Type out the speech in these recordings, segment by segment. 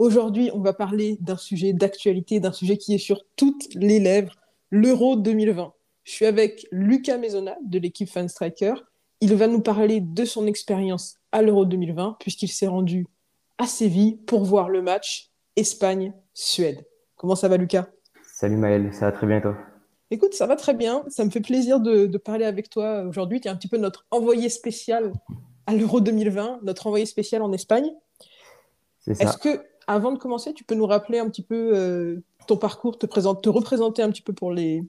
Aujourd'hui, on va parler d'un sujet d'actualité, d'un sujet qui est sur toutes les lèvres, l'Euro 2020. Je suis avec Lucas Maisonna de l'équipe Fan Striker. Il va nous parler de son expérience à l'Euro 2020 puisqu'il s'est rendu à Séville pour voir le match Espagne-Suède. Comment ça va Lucas? Salut Maël, ça va très bien toi? Écoute, ça va très bien. Ça me fait plaisir de, de parler avec toi aujourd'hui. Tu es un petit peu notre envoyé spécial à l'Euro 2020, notre envoyé spécial en Espagne. C'est ça. Est-ce que, avant de commencer, tu peux nous rappeler un petit peu euh, ton parcours, te, présente, te représenter un petit peu pour les,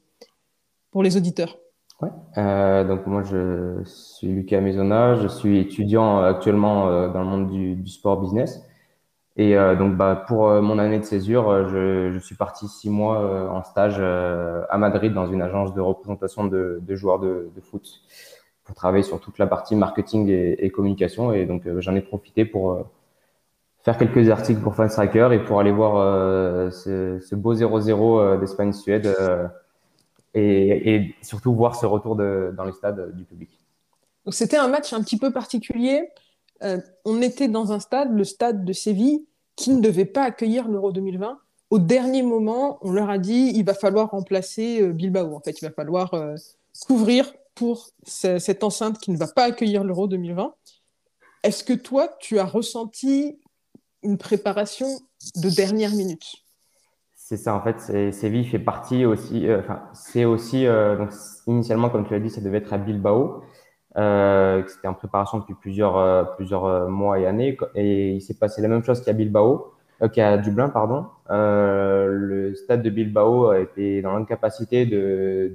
pour les auditeurs Ouais. Euh, donc moi je suis Lucas Maisonna, je suis étudiant actuellement euh, dans le monde du, sport business. Et donc bah, pour mon année de césure, je, suis parti six mois en stage à Madrid dans une agence de représentation de, joueurs de, de, foot pour travailler sur toute la partie marketing et, et communication. Et donc j'en ai profité pour faire quelques articles pour Fanstriker et pour aller voir ce, ce, beau 0-0 d'Espagne-Suède et, et, surtout voir ce retour dans les stades du public. C'était un match un petit peu particulier. Euh, on était dans un stade, le stade de Séville, qui ne devait pas accueillir l'Euro 2020. Au dernier moment, on leur a dit il va falloir remplacer euh, Bilbao. En fait, il va falloir euh, couvrir pour ce, cette enceinte qui ne va pas accueillir l'Euro 2020. Est-ce que toi, tu as ressenti une préparation de dernière minute c'est ça, en fait, Séville fait partie aussi, euh, c'est aussi, euh, donc, initialement, comme tu l'as dit, ça devait être à Bilbao, euh, c'était en préparation depuis plusieurs, plusieurs mois et années, et il s'est passé la même chose qu'à Bilbao, qu'à Dublin, pardon. le stade de Bilbao été dans l'incapacité de,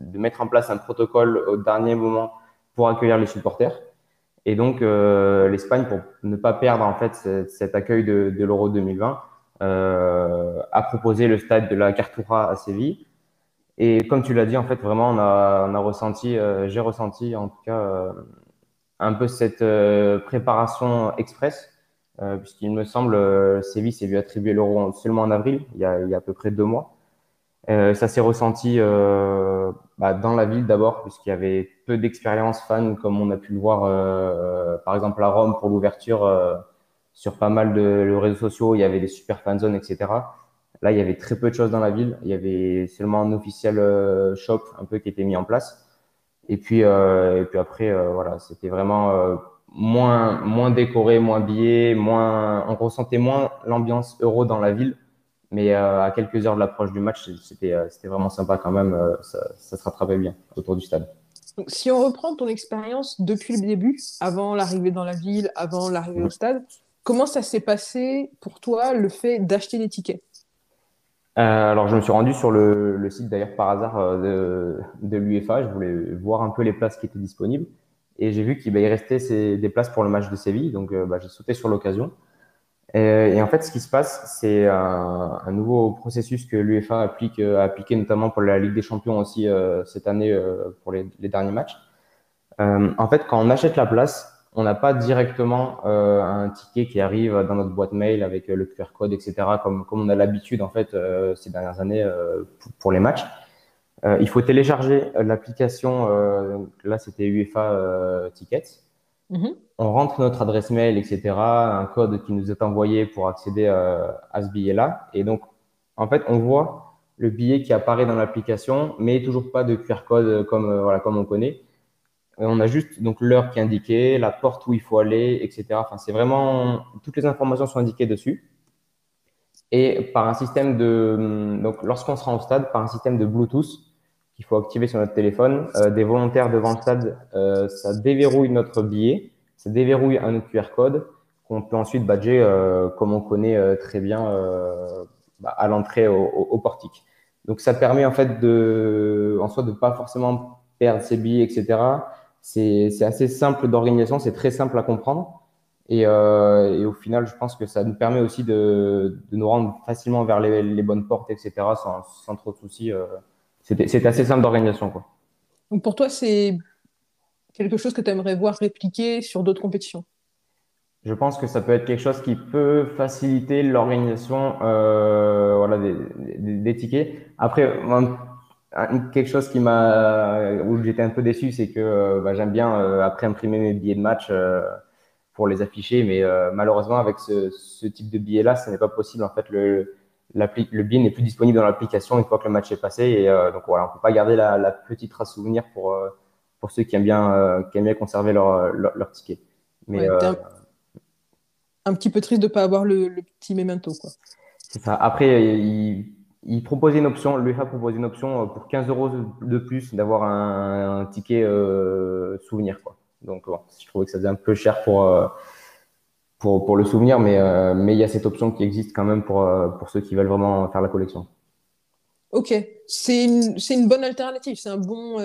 de mettre en place un protocole au dernier moment pour accueillir les supporters. Et donc, l'Espagne, pour ne pas perdre, en fait, cet, accueil de, l'Euro 2020, euh, a proposé le stade de la Cartura à Séville. Et comme tu l'as dit, en fait, vraiment, on a, ressenti, euh, j'ai ressenti en tout cas euh, un peu cette euh, préparation express, euh, puisqu'il me semble, euh, Séville s'est vu attribuer l'euro seulement en avril, il y a à peu près deux mois. Ça s'est ressenti bah, dans la ville d'abord, puisqu'il y avait peu d'expérience fan, comme on a pu le voir, par exemple, à Rome pour l'ouverture sur pas mal de réseaux sociaux, il y avait des super fan zones, etc. Là, il y avait très peu de choses dans la ville. Il y avait seulement un officiel euh, shop un peu qui était mis en place. Et puis, euh, et puis après, euh, voilà, c'était vraiment euh, moins, moins décoré, moins billé, moins, on ressentait moins l'ambiance euro dans la ville. Mais euh, à quelques heures de l'approche du match, c'était, c'était vraiment sympa quand même. Ça, ça se rattrapait bien autour du stade. Donc, si on reprend ton expérience depuis le début, avant l'arrivée dans la ville, avant l'arrivée au stade, Comment ça s'est passé pour toi le fait d'acheter des tickets? Euh, Alors, je me suis rendu sur le, le site d'ailleurs par hasard euh, de, de l'UEFA. Je voulais voir un peu les places qui étaient disponibles. Et j'ai vu qu'il bah, restait ces, des places pour le match de Séville. Donc, euh, bah, j'ai sauté sur l'occasion. Et, et, en fait, ce qui se passe, c'est un, un, nouveau processus que l'UEFA applique, a appliqué notamment pour la Ligue des Champions aussi cette année pour les, derniers matchs. en fait, quand on achète la place, on n'a pas directement euh, un ticket qui arrive dans notre boîte mail avec euh, le QR code, etc., comme, comme on a l'habitude en fait euh, ces dernières années euh, pour, pour, les matchs. Euh, il faut télécharger l'application, euh, là c'était UEFA Tickets. -hmm. On rentre notre adresse mail, etc., un code qui nous est envoyé pour accéder à ce billet-là. Et donc, en fait, on voit le billet qui apparaît dans l'application, mais toujours pas de QR code comme, voilà, comme on connaît. On a juste donc l'heure qui est indiquée, la porte où il faut aller, etc. Enfin, c'est vraiment toutes les informations sont indiquées dessus. Et par un système de donc lorsqu'on sera au stade, par un système de Bluetooth qu'il faut activer sur notre téléphone, euh, des volontaires devant le stade, euh, ça déverrouille notre billet, ça déverrouille un QR code qu'on peut ensuite badger euh, comme on connaît euh, très bien euh, bah, à l'entrée au, au, au, portique. Donc ça permet en fait de en soi de pas forcément perdre ses billets, etc c'est assez simple d'organisation, c'est très simple à comprendre. Et, euh, et, au final, je pense que ça nous permet aussi de, de nous rendre facilement vers les, les bonnes portes, etc., sans, sans trop de soucis. Euh. C'est assez simple d'organisation. Donc pour toi, c'est quelque chose que tu aimerais voir répliquer sur d'autres compétitions? Je pense que ça peut être quelque chose qui peut faciliter l'organisation euh, voilà, des, des, des, tickets. Après, quelque chose qui m'a où j'étais un peu déçu, c'est que euh, bah, j'aime bien euh, après imprimer mes billets de match euh, pour les afficher, mais malheureusement avec ce, ce type de billet là, ce n'est pas possible. En fait, le le billet n'est plus disponible dans l'application une fois que le match est passé, et donc voilà, on peut pas garder la, la petite trace souvenir pour pour ceux qui aiment bien qui aiment bien conserver leur leur, leur ticket. Mais un, un, petit peu triste de pas avoir le, le petit memento quoi. C'est ça. Après, il il proposait une option, l'UEFA proposait une option euh, pour 15 euros de plus d'avoir un, un, ticket euh, souvenir. Quoi. Donc, bon, je trouvais que ça faisait un peu cher pour, euh, pour, pour le souvenir, mais, euh, mais il y a cette option qui existe quand même pour, euh, pour ceux qui veulent vraiment faire la collection. Ok, c'est une, une bonne alternative, c'est un bon,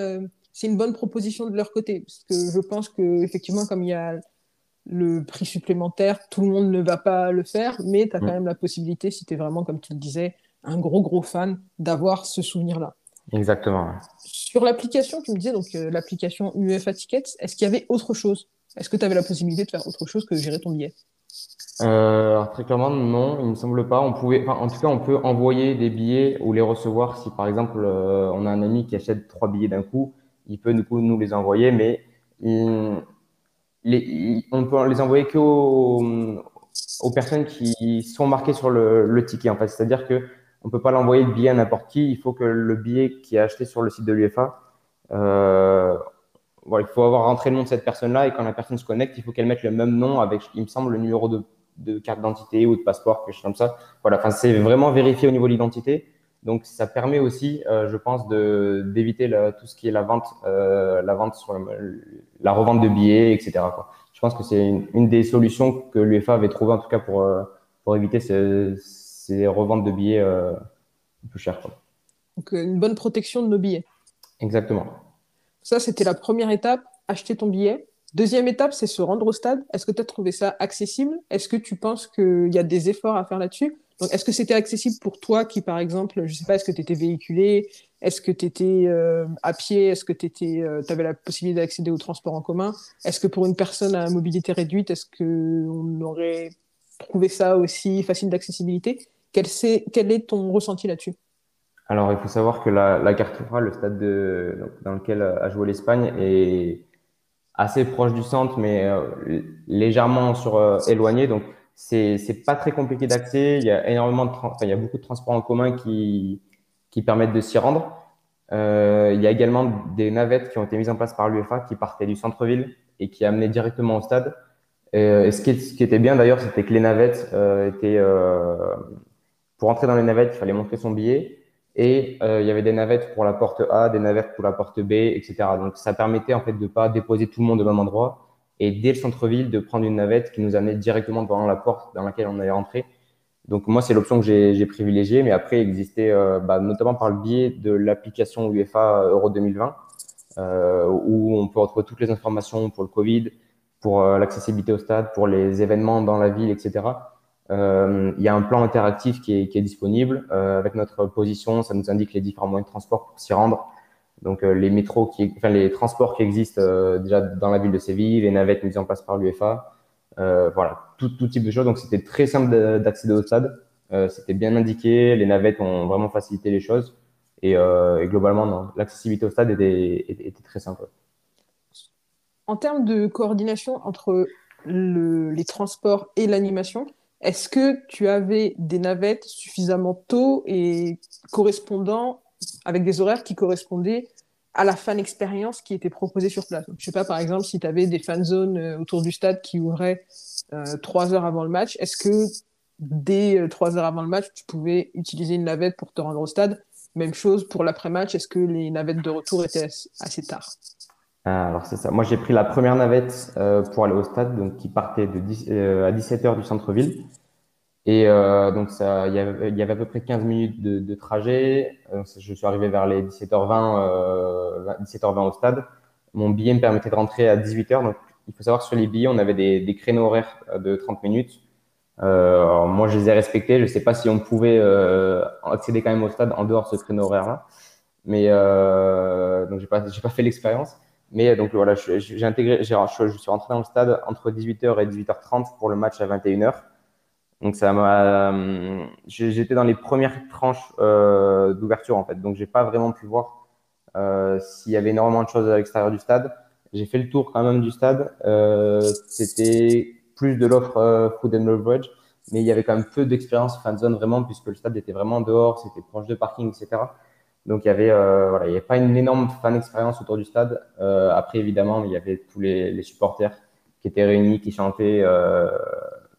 c'est une bonne proposition de leur côté, parce que je pense que effectivement, comme il y a le prix supplémentaire, tout le monde ne va pas le faire, mais tu as quand mm. même la possibilité, si tu es vraiment, comme tu le disais, un gros, gros fan d'avoir ce souvenir-là. Exactement. Sur l'application, tu me disais, donc euh, l'application UEFA Tickets, est-ce qu'il y avait autre chose? Est-ce que tu avais la possibilité de faire autre chose que gérer ton billet? Euh, Très clairement, non, il me semble pas. On pouvait, en tout cas, on peut envoyer des billets ou les recevoir si, par exemple, euh, on a un ami qui achète trois billets d'un coup. Il peut du coup nous les envoyer, mais les, on peut les envoyer qu'aux aux personnes qui sont marquées sur le, ticket. C'est-à-dire que on peut pas l'envoyer le billet à n'importe qui. Il faut que le billet qui est acheté sur le site de l'UFA, euh, voilà, il faut avoir rentré le nom de cette personne-là et quand la personne se connecte, il faut qu'elle mette le même nom avec, il me semble, le numéro de, de carte d'identité ou de passeport, quelque chose comme ça. Voilà, enfin, c'est vraiment vérifié au niveau de l'identité. Donc, ça permet aussi, euh, je pense, de d'éviter tout ce qui est la vente, euh, la vente sur la revente de billets, etc. Quoi. Je pense que c'est une, une, des solutions que l'UFA avait trouvé en tout cas pour euh, pour éviter ce, c'est revente de billets euh, un peu cher. Donc, une bonne protection de nos billets. Exactement. Ça, c'était la première étape, acheter ton billet. Deuxième étape, c'est se rendre au stade. Est-ce que tu as trouvé ça accessible? Est-ce que tu penses qu'il y a des efforts à faire là-dessus? Donc, est-ce que c'était accessible pour toi qui, par exemple, je sais pas, est-ce que tu étais véhiculé? Est-ce que tu étais euh, à pied? Est-ce que tu avais la possibilité d'accéder au transport en commun? Est-ce que pour une personne à mobilité réduite, est-ce qu'on aurait trouvé ça aussi facile d'accessibilité? Quel est ton ressenti là-dessus? Alors, il faut savoir que la, la Cartuja, le stade de, dans lequel a joué l'Espagne, est assez proche du centre, mais euh, légèrement sur, euh, éloigné. Donc, c'est pas très compliqué d'accès. Il y a énormément de, enfin, il y a beaucoup de transports en commun qui qui permettent de s'y rendre. Euh, il y a également des navettes qui ont été mises en place par l'UEFA qui partaient du centre-ville et qui amenaient directement au stade. Et, ce, qui, ce, qui, était bien d'ailleurs, c'était que les navettes euh, étaient pour entrer dans les navettes, il fallait montrer son billet. Et euh, il y avait des navettes pour la porte A, des navettes pour la porte B, etc. Donc ça permettait en fait de pas déposer tout le monde au même endroit et dès le centre-ville de prendre une navette qui nous amenait directement devant la porte dans laquelle on allait rentrer. Donc moi c'est l'option que j'ai privilégiée, mais après il existait euh, bah, notamment par le biais de l'application UEFA Euro 2020 euh, où on peut retrouver toutes les informations pour le Covid, pour l'accessibilité au stade, pour les événements dans la ville, etc. Euh, il y a un plan interactif qui est, disponible. Euh, avec notre position, ça nous indique les différents moyens de transport pour s'y rendre. Donc euh, les métros, les transports qui existent déjà dans la ville de Séville, les navettes mises en place par l'UEFA, voilà, tout, type de choses. Donc c'était très simple d'accéder au stade. c'était bien indiqué. Les navettes ont vraiment facilité les choses. Et, globalement, l'accessibilité au stade était, très simple. En termes de coordination entre le, les transports et l'animation, est-ce que tu avais des navettes suffisamment tôt et correspondant avec des horaires qui correspondaient à la fan expérience qui était proposée sur place? Je sais pas, par exemple, si tu avais des fan zones euh, autour du stade qui ouvraient euh, trois heures avant le match, est-ce que dès euh, trois heures avant le match, tu pouvais utiliser une navette pour te rendre au stade? Même chose pour l'après-match, est-ce que les navettes de retour étaient assez tard? Ah, alors c'est ça. Moi j'ai pris la première navette euh, pour aller au stade, donc qui partait de 10, euh, à 17h du centre-ville. Et euh, donc ça, il y, avait, à peu près 15 minutes de, de trajet. je suis arrivé vers les 17h20, 17h20 au stade. Mon billet me permettait de rentrer à 18h, donc il faut savoir sur les billets, on avait des, créneaux horaires de 30 minutes. alors moi, je les ai respectés. Je ne sais pas si on pouvait accéder quand même au stade en dehors de ce créneau horaire-là. Mais donc, j'ai pas, pas fait l'expérience. Mais donc voilà, j'ai intégré, je suis rentré dans le stade entre 18h et 18h30 pour le match à 21h. Donc ça m'a, euh, j'étais dans les premières tranches euh, d'ouverture en fait, donc j'ai pas vraiment pu voir euh, s'il y avait énormément de choses à l'extérieur du stade. J'ai fait le tour quand même du stade. Euh, c'était plus de l'offre euh, food and beverage, mais il y avait quand même peu d'expérience fan zone vraiment puisque le stade était vraiment dehors, c'était proche de parking, etc. Donc il y avait voilà, il y avait pas une énorme fan expérience autour du stade. après évidemment, il y avait tous les, supporters qui étaient réunis, qui chantaient. Euh,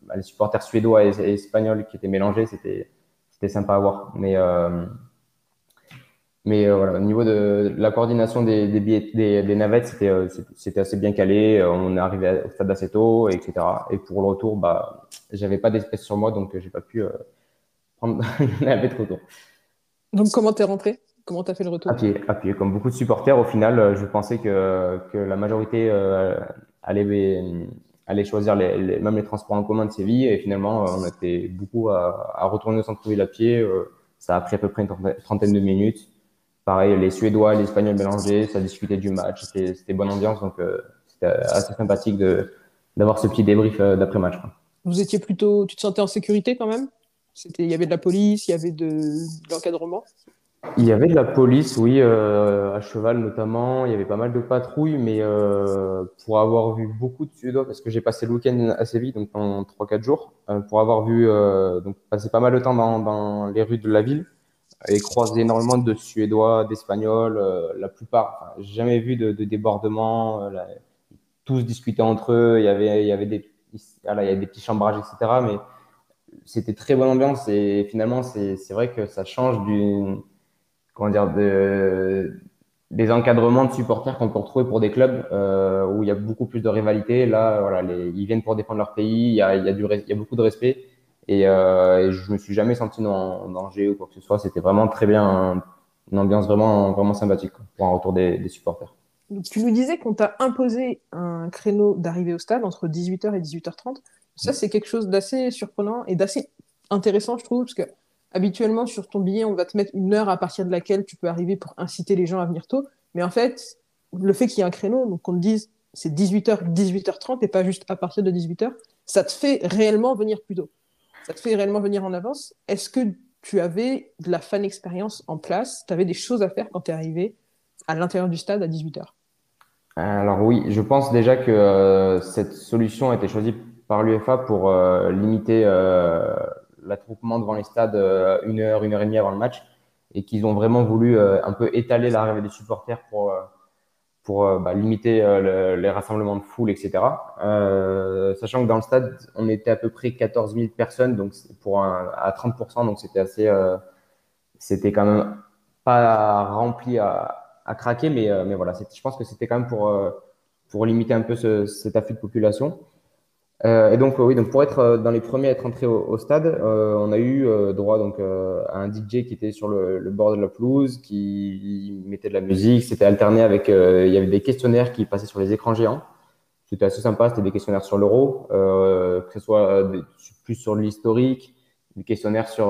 bah, les supporters suédois et, espagnols qui étaient mélangés, c'était c'était sympa à voir. Mais euh, mais euh, voilà, au niveau de la coordination des, billets, des, navettes, c'était euh, c'était assez bien calé. On est arrivé au stade assez tôt, etc. Et pour le retour, bah, j'avais pas d'espèce sur moi, donc j'ai pas pu prendre la navette retour. Donc comment t'es rentré? Comment t'as fait le retour À pied, à pied. Comme beaucoup de supporters, au final, je pensais que, que la majorité allait aller choisir les, même les transports en commun de Séville. Et finalement, euh, on était beaucoup à, à retourner au centre-ville à pied. Euh, ça a pris à peu près une trentaine de minutes. Pareil, les Suédois et les Espagnols mélangés, ça discutait du match. C'était bonne ambiance, donc euh, c'était assez sympathique d'avoir ce petit débrief d'après-match. Vous étiez plutôt, tu te sentais en sécurité quand même? Il y avait de la police, il y avait de, de l'encadrement? Il y avait de la police, oui, euh, à cheval notamment. Il y avait pas mal de patrouilles, mais euh, pour avoir vu beaucoup de Suédois, parce que j'ai passé le week-end assez vite, donc pendant 3-4 jours, euh, pour avoir vu, donc passer pas mal de temps dans, les rues de la ville et croiser énormément de Suédois, d'Espagnols, la plupart. Enfin, jamais vu de, de débordement. Tous discutaient entre eux. Il y avait, il y avait des, voilà, il y avait des petits chambrages, etc. Mais c'était très bonne ambiance et finalement, c'est vrai que ça change d'une comment dire, de, des encadrements de supporters qu'on peut retrouver pour des clubs euh, où il y a beaucoup plus de rivalité. Là, voilà, les, ils viennent pour défendre leur pays, il y a, il y a, du, il y a beaucoup de respect. Et, euh, et je me suis jamais senti en danger ou quoi que ce soit. C'était vraiment très bien, une ambiance vraiment, vraiment sympathique pour un retour des, des supporters. Donc, tu nous disais qu'on t'a imposé un créneau d'arrivée au stade entre 18h et 18h30. Ça, c'est quelque chose d'assez surprenant et d'assez intéressant, je trouve, parce que habituellement, sur ton billet, on va te mettre une heure à partir de laquelle tu peux arriver pour inciter les gens à venir tôt. Mais en fait, le fait qu'il y ait un créneau, donc qu'on te dise c'est 18h, 18h30 et pas juste à partir de 18h, ça te fait réellement venir plus tôt. Ça te fait réellement venir en avance. Est-ce que tu avais de la fan expérience en place? Tu avais des choses à faire quand tu es arrivé à l'intérieur du stade à 18h Alors oui, je pense déjà que euh, cette solution a été choisie par l'UFA pour euh, limiter euh, l'attroupement devant les stades euh, une heure, une heure et demie avant le match et qu'ils ont vraiment voulu euh, un peu étaler l'arrivée des supporters pour, euh, pour bah, limiter les rassemblements de foule, etc. sachant que dans le stade, on était à peu près 14 000 personnes donc pour à 30%, donc c'était assez, c'était quand même pas rempli à, à craquer, mais, mais voilà, je pense que c'était quand même pour, pour limiter un peu ce, cet afflux de population. Euh, et donc, oui, donc pour être euh, dans les premiers à être entrés au, stade, euh, on a eu euh, droit donc euh, à un DJ qui était sur le, bord de la pelouse, qui mettait de la musique. C'était alterné avec, il y avait des questionnaires qui passaient sur les écrans géants. C'était assez sympa. C'était des questionnaires sur l'euro, que ce soit plus sur l'historique, des questionnaires sur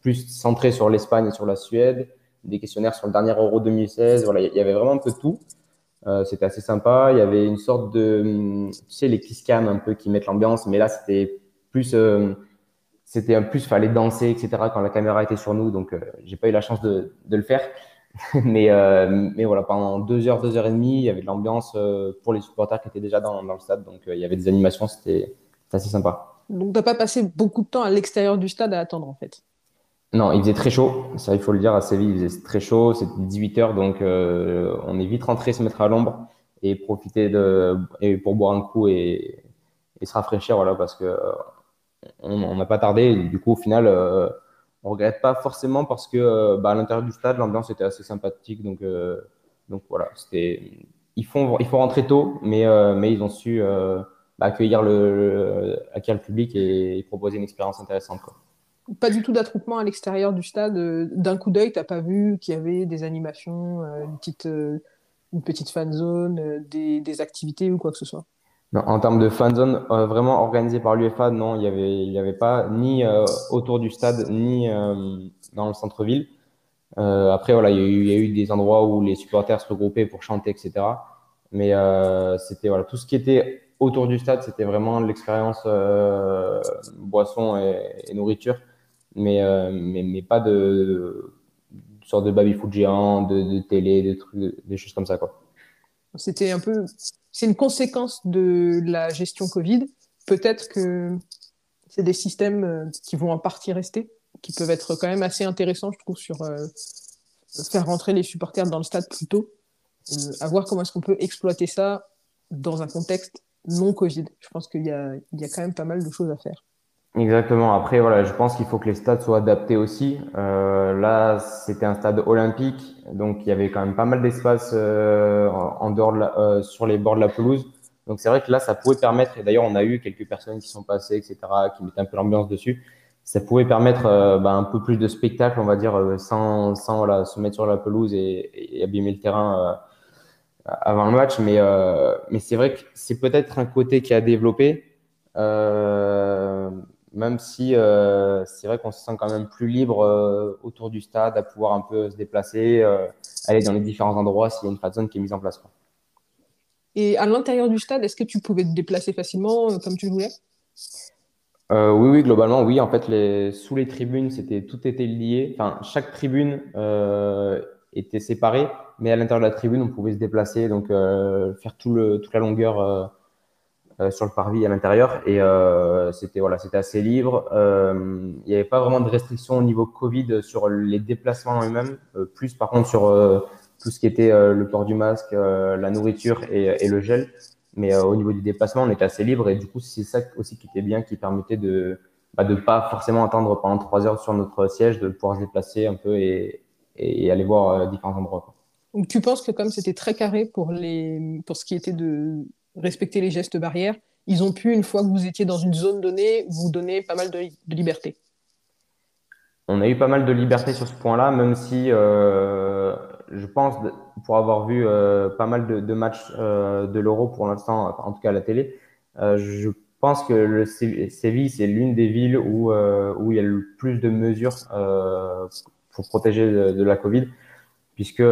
plus centrés sur l'Espagne et sur la Suède, des questionnaires sur le dernier Euro 2016. Voilà, il y avait vraiment un peu tout. Euh, c'était assez sympa. Il y avait une sorte de, tu sais, les kiss cam un peu qui mettent l'ambiance, mais là c'était plus, euh, c'était un plus fallait danser, etc. Quand la caméra était sur nous, donc euh, j'ai pas eu la chance de, de le faire. mais, euh, mais voilà, pendant deux heures, deux heures et demie, il y avait de l'ambiance pour les supporters qui étaient déjà dans, dans le stade, donc il y avait des animations, c'était assez sympa. Donc t'as pas passé beaucoup de temps à l'extérieur du stade à attendre en fait. Non, il faisait très chaud. Ça, il faut le dire, à Séville, il faisait très chaud. C'était 18 heures, donc euh, on est vite rentré se mettre à l'ombre et profiter de et pour boire un coup et, et se rafraîchir, voilà, parce que on n'a pas tardé. du coup, au final, euh, on regrette pas forcément parce que euh, bah, à l'intérieur du stade, l'ambiance était assez sympathique. Donc, euh, donc voilà, c'était. Ils font, il faut rentrer tôt, mais euh, mais ils ont su euh, bah, accueillir le, le, accueillir le public et, et proposer une expérience intéressante. Quoi pas du tout d'attroupement à l'extérieur du stade. D'un coup d'œil, t'as pas vu qu'il y avait des animations, une petite, une petite fan zone, des, activités ou quoi que ce soit? Non, En termes de fan zone, vraiment organisée par l'UEFA, non, il n'y avait, y avait pas ni autour du stade, ni dans le centre-ville. après, voilà, il y, a eu des endroits où les supporters se regroupaient pour chanter, etc. Mais c'était voilà, tout ce qui était autour du stade, c'était vraiment l'expérience euh, boisson et, nourriture, mais, euh, mais, mais, pas de, de sorte de baby-foot géant, de, de, télé, des trucs, des choses comme ça. C'était un peu, c'est une conséquence de la gestion Covid. Peut-être que c'est des systèmes euh, qui vont en partie rester, qui peuvent être quand même assez intéressants, je trouve, sur faire rentrer les supporters dans le stade plus tôt. à voir comment est-ce qu'on peut exploiter ça dans un contexte non Covid. Je pense qu'il y a, y a quand même pas mal de choses à faire. Exactement. Après, voilà, je pense qu'il faut que les stades soient adaptés aussi. Euh, là, c'était un stade olympique, donc il y avait quand même pas mal d'espace euh, en dehors euh, sur les bords de la pelouse. Donc c'est vrai que là, ça pouvait permettre, et d'ailleurs on a eu quelques personnes qui sont passées, etc., qui mettaient un peu l'ambiance dessus. Ça pouvait permettre bah, un peu plus de spectacle, on va dire, sans, sans voilà, se mettre sur la pelouse et, abîmer le terrain avant le match, mais, euh, mais c'est vrai que c'est peut-être un côté qui a développé, euh, même si euh, c'est vrai qu'on se sent quand même plus libre autour du stade, à pouvoir un peu se déplacer, aller dans les différents endroits s'il y a une zone qui est mise en place. Quoi. Et à l'intérieur du stade, est-ce que tu pouvais te déplacer facilement comme tu voulais? Oui, oui, globalement, oui. En fait, les, sous les tribunes, c'était tout était lié. Enfin, chaque tribune était séparée mais à l'intérieur de la tribune, on pouvait se déplacer, donc euh, faire tout le, toute la longueur euh, euh, sur le parvis à l'intérieur. Et c'était voilà, c'était assez libre. Il n'y avait pas vraiment de restrictions au niveau Covid sur les déplacements eux-mêmes, plus par contre sur tout ce qui était le port du masque, la nourriture et, le gel. Mais au niveau du déplacement, on était assez libre et du coup, c'est ça aussi qui était bien, qui permettait de bah, de pas forcément attendre pendant trois heures sur notre siège, de pouvoir se déplacer un peu et, aller voir différents endroits. Donc, tu penses que comme c'était très carré pour, les, pour ce qui était de respecter les gestes barrières, ils ont pu, une fois que vous étiez dans une zone donnée, vous donner pas mal de, liberté. On a eu pas mal de liberté sur ce point-là, même si euh, je pense, pour avoir vu euh, pas mal de, matchs euh, de l'Euro pour l'instant, en tout cas à la télé, je pense que le Séville, c'est l'une des villes où, où il y a le plus de mesures pour protéger de la Covid puisque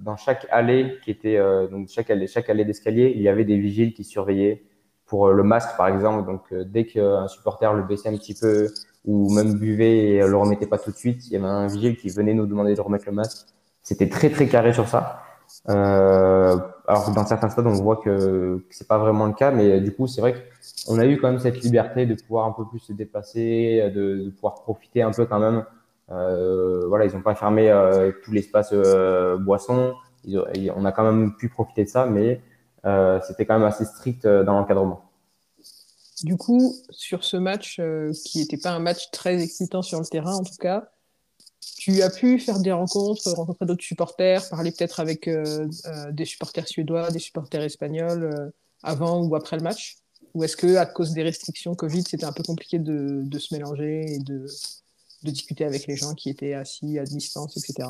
dans chaque allée qui était euh, donc chaque allée, chaque allée d'escalier, il y avait des vigiles qui surveillaient pour euh, le masque par exemple. Donc dès qu'un supporter le baissait un petit peu ou même buvait et le remettait pas tout de suite, il y avait un vigile qui venait nous demander de remettre le masque. C'était très très carré sur ça. Euh, alors dans certains stades, on voit que, que c'est pas vraiment le cas, mais du coup, c'est vrai qu'on a eu quand même cette liberté de pouvoir un peu plus se déplacer, de, pouvoir profiter un peu quand même euh, voilà, ils n'ont pas fermé euh, tout l'espace euh, boisson. on a quand même pu profiter de ça, mais c'était quand même assez strict dans l'encadrement. Du coup, sur ce match, qui n'était pas un match très excitant sur le terrain en tout cas, tu as pu faire des rencontres, rencontrer d'autres supporters, parler peut-être avec des supporters suédois, des supporters espagnols avant ou après le match? Ou est-ce que à cause des restrictions Covid, c'était un peu compliqué de, de se mélanger et de, de discuter avec les gens qui étaient assis à distance, etc.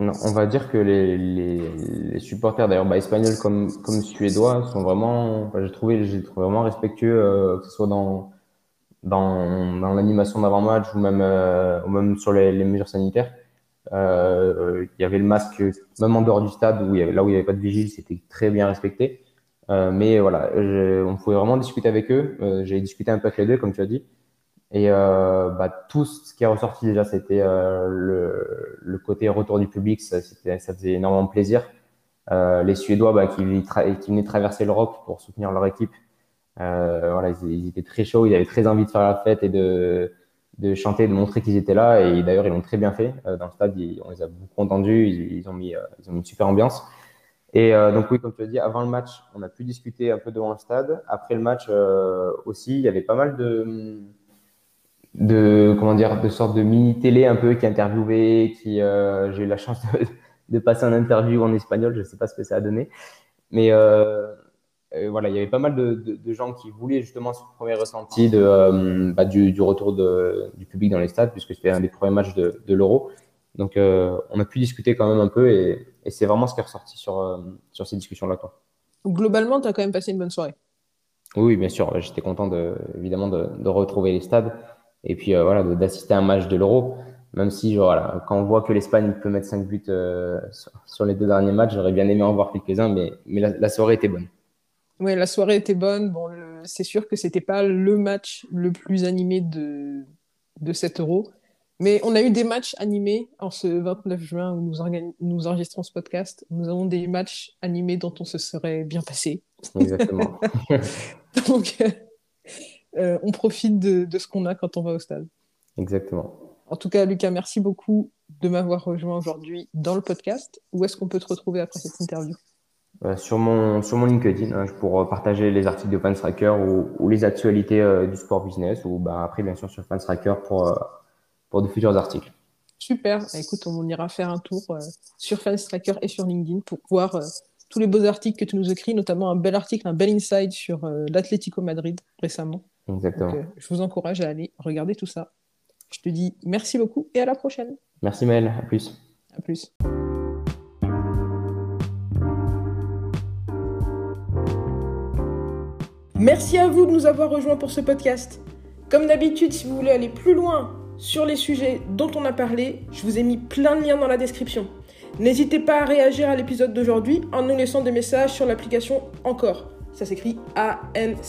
On va dire que les, supporters, d'ailleurs, bah, espagnols comme, suédois, sont vraiment, j'ai trouvé, trouvé vraiment respectueux, euh, que ce soit dans, l'animation d'avant-match ou même, euh, même sur les, mesures sanitaires. Euh, il y avait le masque, même en dehors du stade, où y avait, là où il n'y avait pas de vigile, c'était très bien respecté. mais voilà, on pouvait vraiment discuter avec eux. j'ai discuté un peu avec les deux, comme tu as dit. Et euh, bah, tout ce qui est ressorti déjà, c'était euh, le, le, côté retour du public, ça, ça faisait énormément plaisir. Euh, les Suédois bah, qui, qui, venaient traverser l'Europe pour soutenir leur équipe, euh, voilà, ils, étaient très chauds, ils avaient très envie de faire la fête et de, de chanter, de montrer qu'ils étaient là. Et d'ailleurs, ils l'ont très bien fait. Euh, dans le stade, ils, on les a beaucoup entendus, ils, ont, mis, euh, ils ont mis une super ambiance. Et donc oui, comme tu as dit, avant le match, on a pu discuter un peu devant le stade. Après le match aussi, il y avait pas mal de de comment dire de sorte de mini télé un peu qui interviewait qui euh, j'ai eu la chance de, de, passer un interview en espagnol je sais pas ce que ça a donné mais euh, euh, voilà il y avait pas mal de, de, de, gens qui voulaient justement ce premier ressenti de euh, bah, du, du, retour de, du public dans les stades puisque c'était un des premiers matchs de, de l'Euro donc on a pu discuter quand même un peu et, Et c'est vraiment ce qui est ressorti sur, sur ces discussions-là. Globalement, tu as quand même passé une bonne soirée. Oui, bien sûr. J'étais content de, évidemment de, de, retrouver les stades et puis voilà, d'assister à un match de l'Euro. Même si, voilà, quand on voit que l'Espagne peut mettre 5 buts sur, les deux derniers matchs, j'aurais bien aimé en voir quelques-uns, mais, mais la, soirée était bonne. Oui, la soirée était bonne. Bon, c'est sûr que c'était pas le match le plus animé de, de cet euro. Mais on a eu des matchs animés en ce 29 juin où nous, nous enregistrons ce podcast. Nous avons des matchs animés dont on se serait bien passé. Exactement. Donc, euh, on profite de, de ce qu'on a quand on va au stade. Exactement. En tout cas, Lucas, merci beaucoup de m'avoir rejoint aujourd'hui dans le podcast. Où est-ce qu'on peut te retrouver après cette interview? Euh, sur, mon, sur mon LinkedIn hein, pour euh, partager les articles de Fanstracker ou, ou les actualités euh, du sport business ou bah, après bien sûr sur Fanstracker pour, pour de futurs articles. Super, bah, écoute, on ira faire un tour sur Fanstracker et sur LinkedIn pour voir tous les beaux articles que tu nous écris, notamment un bel article, un bel insight sur l'Atlético Madrid récemment. Exactement. je vous encourage à aller regarder tout ça. Je te dis merci beaucoup et à la prochaine. Merci Maël, à plus. À plus. Merci à vous de nous avoir rejoints pour ce podcast. Comme d'habitude, si vous voulez aller plus loin sur les sujets dont on a parlé, je vous ai mis plein de liens dans la description. N'hésitez pas à réagir à l'épisode d'aujourd'hui en nous laissant des messages sur l'application Encore. Ça s'écrit A-N-C-H-O-R.